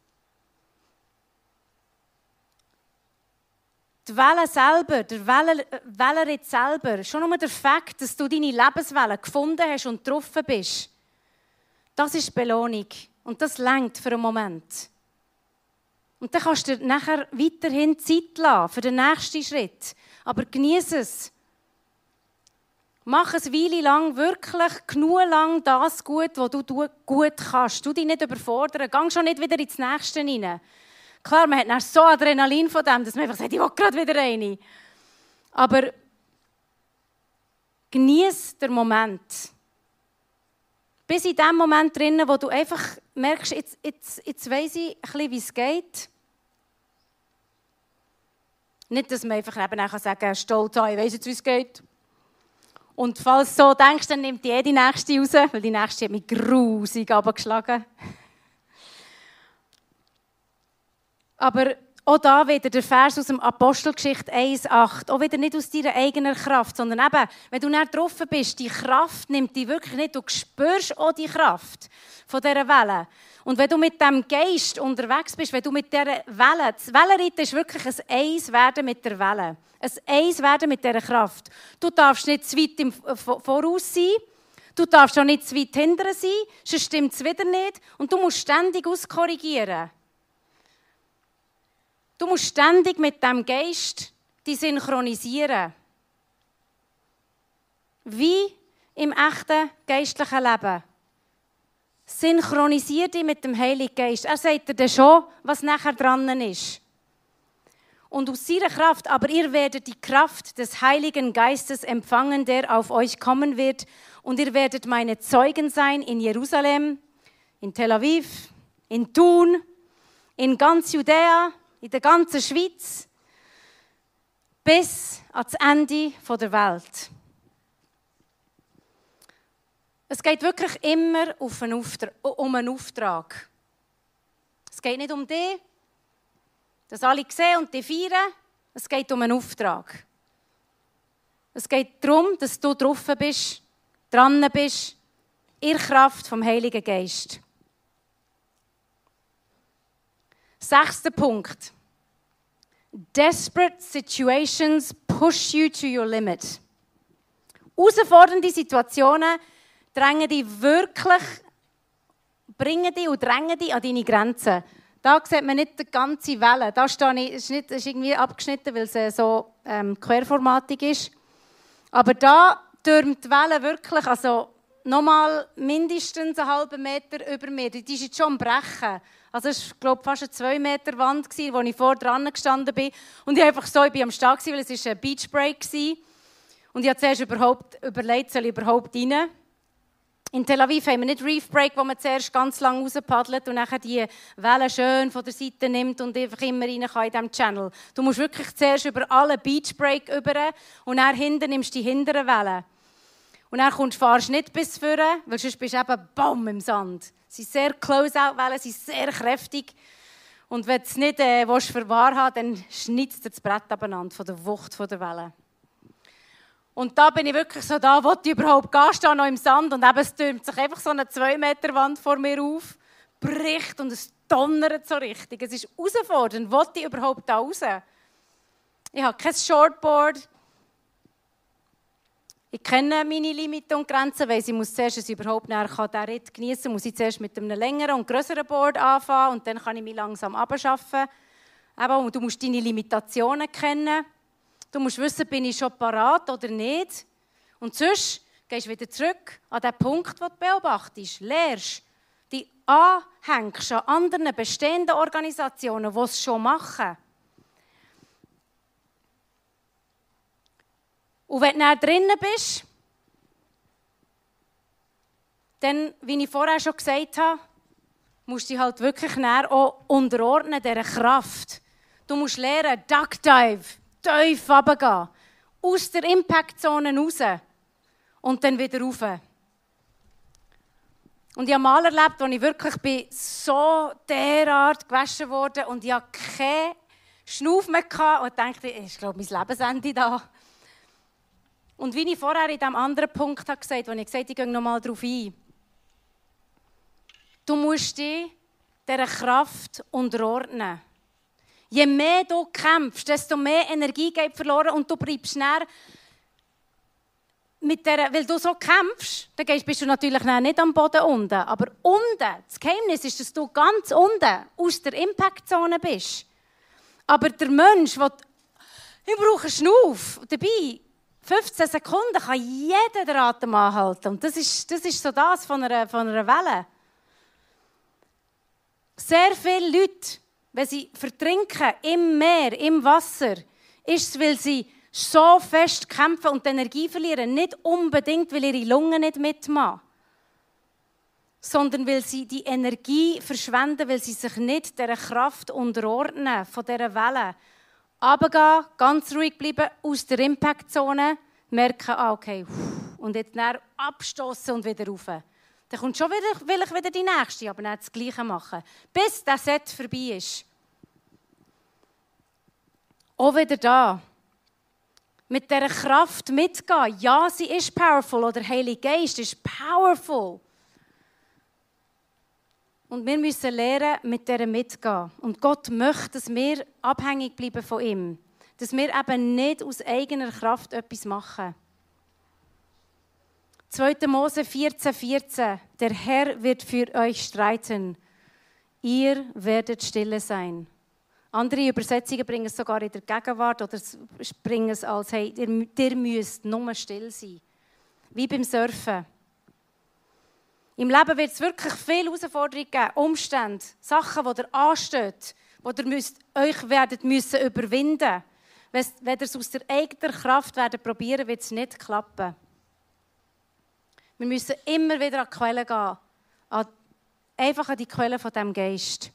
die Welle selber, der Wellenritt selber, schon nur der Fakt, dass du deine Lebenswelle gefunden hast und getroffen bist, das ist Belohnung. Und das lenkt für einen Moment. Und dann kannst du dir nachher weiterhin Zeit lassen für den nächsten Schritt. Aber genieße es. Mach es Weile lang wirklich genug lang das gut, was du gut kannst. Du dich nicht überfordern. Gang schon nicht wieder ins Nächste hinein. Klar, man hat dann so Adrenalin von dem, dass man einfach sagt, ich will gerade wieder rein. Aber genieß den Moment. Bis in dem Moment drinnen, wo du einfach merkst, jetzt, jetzt, jetzt weiss ich ein bisschen, wie es geht. Nicht, dass man einfach eben auch sagen kann, stolz an, ich weiss jetzt, wie es geht. Und falls du so denkst, dann nimmt eh die nächste raus, weil die nächste hat mich grusig abgeschlagen. Aber auch da wieder der Vers aus dem Apostelgeschichte 1,8. Auch wieder nicht aus deiner eigenen Kraft, sondern eben, wenn du nicht drauf bist, die Kraft nimmt dich wirklich nicht. Du spürst auch die Kraft von dieser Welle. Und wenn du mit dem Geist unterwegs bist, wenn du mit dieser Welle, das Wellenreiten ist wirklich ein Eins werden mit der Welle. Ein Eins werden mit dieser Kraft. Du darfst nicht zu weit im Voraus sein. Du darfst auch nicht zu weit hinten sein, sonst stimmt es wieder nicht. Und du musst ständig auskorrigieren. Du musst ständig mit dem Geist die synchronisieren. Wie im echten geistlichen Leben. Synchronisier dich mit dem Heiligen Geist. Er sagt dir dann schon, was nachher dran ist. Und aus seiner Kraft, aber ihr werdet die Kraft des Heiligen Geistes empfangen, der auf euch kommen wird, Und ihr werdet meine Zeugen sein in Jerusalem, in Tel Aviv, in Thun, in ganz Judäa, in der ganzen Schweiz, bis ans Ende der Welt. Es geht wirklich immer um einen Auftrag. Es geht nicht um dich, dass alle sehen und die feiern. Es geht um einen Auftrag. Es geht darum, dass du drauf bist, dran bist, in Kraft vom Heiligen Geist. Sechster Punkt. Desperate situations push you to your limit. Herausfordernde Situationen drängen dich wirklich, bringen dich und drängen dich an deine Grenzen. Da sieht man nicht die ganze Welle. Da ist, nicht, ist irgendwie abgeschnitten, weil es so ähm, querformatig ist. Aber da türmt die Welle wirklich, also nochmal mindestens einen halben Meter über mir. Die ist jetzt schon am Brechen. Also es war, glaube fast eine 2 Meter Wand, wo ich vor dran gestanden bin. Und ich einfach so, ich bin am Start, weil es ein Beachbreak war. Und ich habe zuerst überhaupt überlegt, soll ich überhaupt rein? In Tel Aviv haben wir nicht Reef Break, wo man zuerst ganz lang rauspaddelt und dann die Wellen schön von der Seite nimmt und einfach immer rein kann in diesem Channel. Du musst wirklich zuerst über alle Beach Break über und dann hinten nimmst du die hinteren Wellen. Und dann kommst, fahrst nicht bis vorne, weil sonst bist du eben BAM im Sand. Sie sind sehr Close-Out-Wellen, sind sehr kräftig. Und wenn du es nicht äh, willst, für wahr haben dann schnitzt dir das Brett abeinander von der Wucht der Wellen. Und da bin ich wirklich so da, wo ich überhaupt gehen, stehe noch im Sand und eben es türmt sich einfach so eine 2 Meter Wand vor mir auf, bricht und es donnert so richtig. Es ist herausfordernd, wo ich überhaupt da raus? Ich habe kein Shortboard. Ich kenne meine Limiten und Grenzen, weil ich muss zuerst, ich überhaupt diesen Ritt genießen kann, muss ich zuerst mit einem längeren und größeren Board anfangen und dann kann ich mich langsam abschaffen. Aber du musst deine Limitationen kennen. Du musst wissen, bin ich schon parat oder nicht. Und sonst gehst du wieder zurück an den Punkt, den du beobachtest, lehrst, die anhängst an anderen bestehenden Organisationen, die es schon machen. Und wenn du dann drinnen bist, dann, wie ich vorher schon gesagt habe, musst du dich halt wirklich näher auch unterordnen dieser Kraft. Du musst lernen, Duck Dive tief runtergehen. Aus der Impactzone raus. Und dann wieder rauf. Und ich habe mal erlebt, als ich wirklich bin, so derart gewaschen wurde und ich hatte keinen Schnuff mehr gehabt und dachte, ich glaube, mein Lebensende da. Und wie ich vorher in diesem anderen Punkt habe gesagt habe, ich gesagt ich gehe nochmal darauf ein. Du musst dich dieser Kraft unterordnen. Je mehr du kämpfst, desto mehr Energie geht verloren und du bleibst näher mit der, weil du so kämpfst, dann bist du natürlich nicht am Boden unten. Aber unten, das Geheimnis ist, dass du ganz unten aus der Impactzone bist. Aber der Mensch, der ich brauche einen Schnuff, dabei 15 Sekunden kann jeder den Atem anhalten. Und das ist, das ist so das von einer, von einer Welle. Sehr viele Leute wenn sie vertrinken im Meer, im Wasser, ist es, weil sie so fest kämpfen und Energie verlieren. Nicht unbedingt, weil ihre Lungen nicht mitmachen, sondern weil sie die Energie verschwenden, weil sie sich nicht der Kraft unterordnen von dieser Welle. Runtergehen, ganz ruhig bleiben, aus der Impactzone, merken, ah, okay, und jetzt abstoßen und wieder rauf. Dann kommt schon wieder, will ich wieder die nächste, aber nicht das Gleiche machen. Bis der Set vorbei ist. Auch wieder da. Mit dieser Kraft mitgehen. Ja, sie ist powerful. Oder Heilige Geist ist powerful. Und wir müssen lernen, mit dieser mitzugehen. Und Gott möchte, dass wir abhängig bleiben von ihm. Dass wir eben nicht aus eigener Kraft etwas machen. 2. Mose 14, 14. Der Herr wird für euch streiten. Ihr werdet stille sein. Andere Übersetzungen bringen es sogar in der Gegenwart oder bringen es als, hey, ihr, ihr müsst nur still sein. Wie beim Surfen. Im Leben wird es wirklich viele Herausforderungen geben, Umstände, Sachen, die ihr ansteht, die ihr müsst, euch werdet müssen überwinden müssen. Wenn ihr es aus der eigenen Kraft werden probieren, wird es nicht klappen. Wir müssen immer wieder an die Quelle gehen. An, einfach an die Quelle von dem Geist.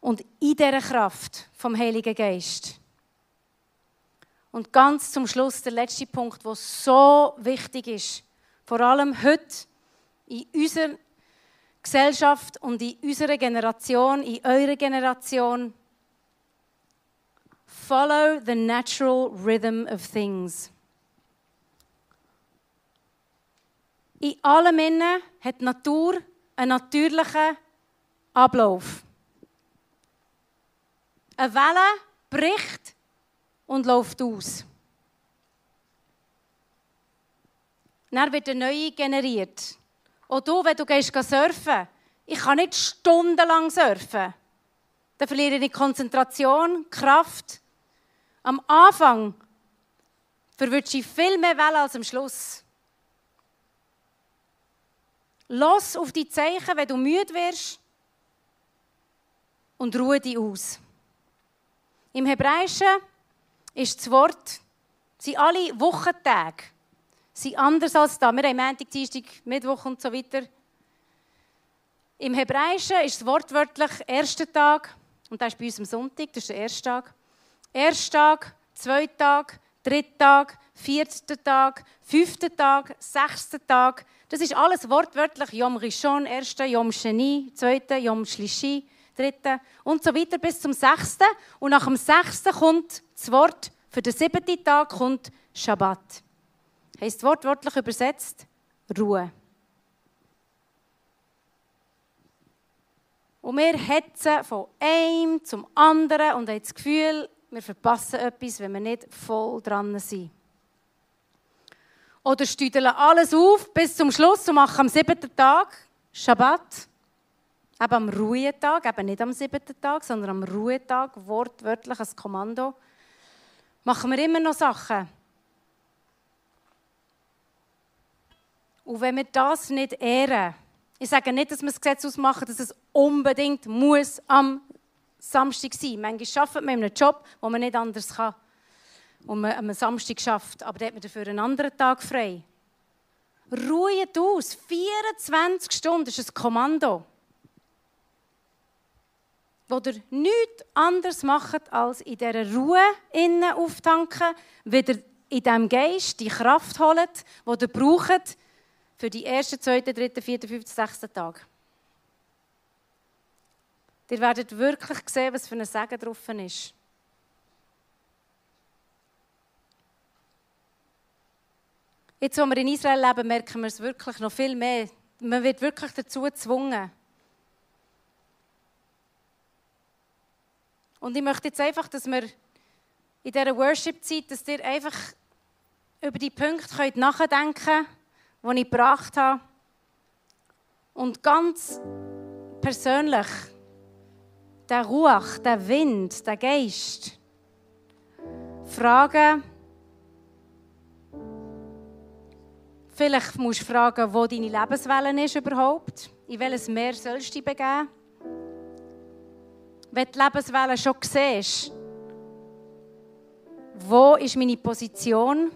Und in dieser Kraft vom Heiligen Geist. Und ganz zum Schluss der letzte Punkt, der so wichtig ist. Vor allem heute in unserer Gesellschaft und in unserer Generation, in eurer Generation. Follow the natural rhythm of things. In allem Innen hat die Natur einen natürlichen Ablauf. Eine Welle bricht und läuft aus. Dann wird eine neue generiert. Auch du, wenn du gehst surfen, ich kann nicht stundenlang surfen. Dann verliere ich Konzentration, Kraft. Am Anfang verwirrst ich viel mehr Wellen als am Schluss. Los auf die Zeichen, wenn du müde wirst und ruhe dich aus. Im Hebräischen ist das Wort, sind alle Wochentage sind anders als da. Wir haben Montag, Dienstag, Mittwoch und so weiter. Im Hebräischen ist es wortwörtlich erster Tag und das ist bei uns am Sonntag, das ist der erste Tag. Erster Tag, zweiter Tag, dritter Tag, vierter Tag, fünfter Tag, sechster Tag. Das ist alles wortwörtlich Yom Rishon, erster, Yom Sheni, zweiter, Yom Shlishi, dritter und so weiter bis zum sechsten. Und nach dem sechsten kommt das Wort für den siebten Tag kommt Shabbat. Heißt wortwörtlich übersetzt Ruhe. Und wir hetzen von einem zum anderen und haben das Gefühl, wir verpassen etwas, wenn wir nicht voll dran sind. Oder stüdeln alles auf bis zum Schluss und machen am siebten Tag Schabbat. Eben am Ruhetag, eben nicht am siebten Tag, sondern am Ruhetag, wortwörtlich als Kommando, machen wir immer noch Sachen, Und wenn wir das nicht ehren, ich sage nicht, dass wir das Gesetz ausmachen, dass es unbedingt muss am Samstag sein. muss. Manchmal arbeitet man in einem Job, wo man nicht anders kann. Und man am Samstag schafft, aber dann hat man dafür einen anderen Tag frei. Ruhet aus. 24 Stunden ist ein Kommando. Wo ihr nichts anderes macht, als in dieser Ruhe innen auftanken, wieder in diesem Geist die Kraft holen, die ihr braucht, für die ersten, zweiten, dritten, vierten, fünften, sechsten Tag. Ihr werdet wirklich sehen, was für ein Segen drauf ist. Jetzt, wo wir in Israel leben, merken wir es wirklich noch viel mehr. Man wird wirklich dazu gezwungen. Und ich möchte jetzt einfach, dass wir in dieser Worship-Zeit, dass ihr einfach über die Punkte nachdenken könnt, die ich gebracht habe. Und ganz persönlich, der Ruach, der Wind, der Geist, fragen, vielleicht musst du fragen, wo deine Lebenswelle ist überhaupt, in welches Meer sollst du dich begeben. Wenn du die Lebenswelle schon siehst, wo ist meine Position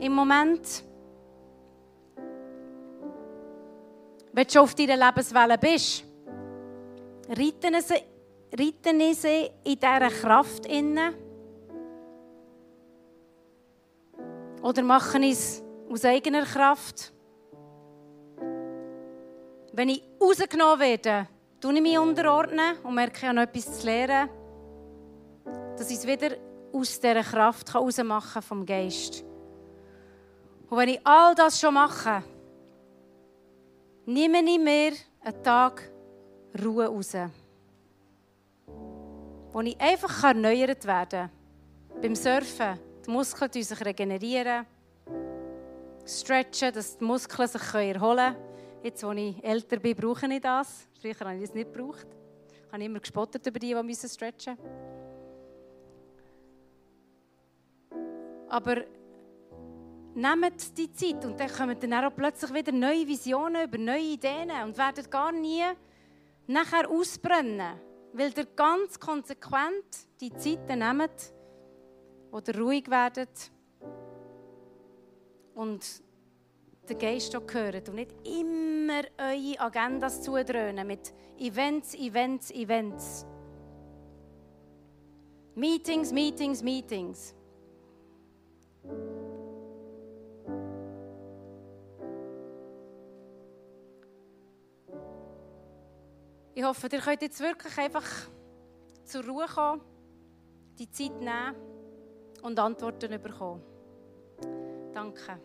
im Moment? Wenn du schon auf deiner Lebenswelle bist, reiten sie, reiten sie in dieser Kraft inne? Oder machen es aus eigener Kraft? Wenn ich rausgenommen werde, tue ich mich unterordnen und merke, ich habe etwas zu lernen, dass ich es wieder aus dieser Kraft herausmachen kann vom Geist. Und wenn ich all das schon mache, nehme ich mir einen Tag Ruhe raus. Wo ich einfach erneuert werden kann. Beim Surfen, die Muskeln sich regenerieren, stretchen, dass die Muskeln sich erholen können. Jetzt, wo ich älter bin, brauche ich das. Früher habe ich das nicht gebraucht. Ich habe immer gespottet über die, die stretchen müssen. Aber nehmt die Zeit und dann kommen dann auch plötzlich wieder neue Visionen über neue Ideen und werden gar nie nachher ausbrennen, weil ihr ganz konsequent die Zeit nehmt, wo ihr ruhig werdet und den Geist hört und nicht immer eure Agendas zudröhnen mit Events, Events, Events. Meetings, Meetings, Meetings. Ich hoffe, ihr könnt jetzt wirklich einfach zur Ruhe kommen, die Zeit nehmen und Antworten bekommen. Danke.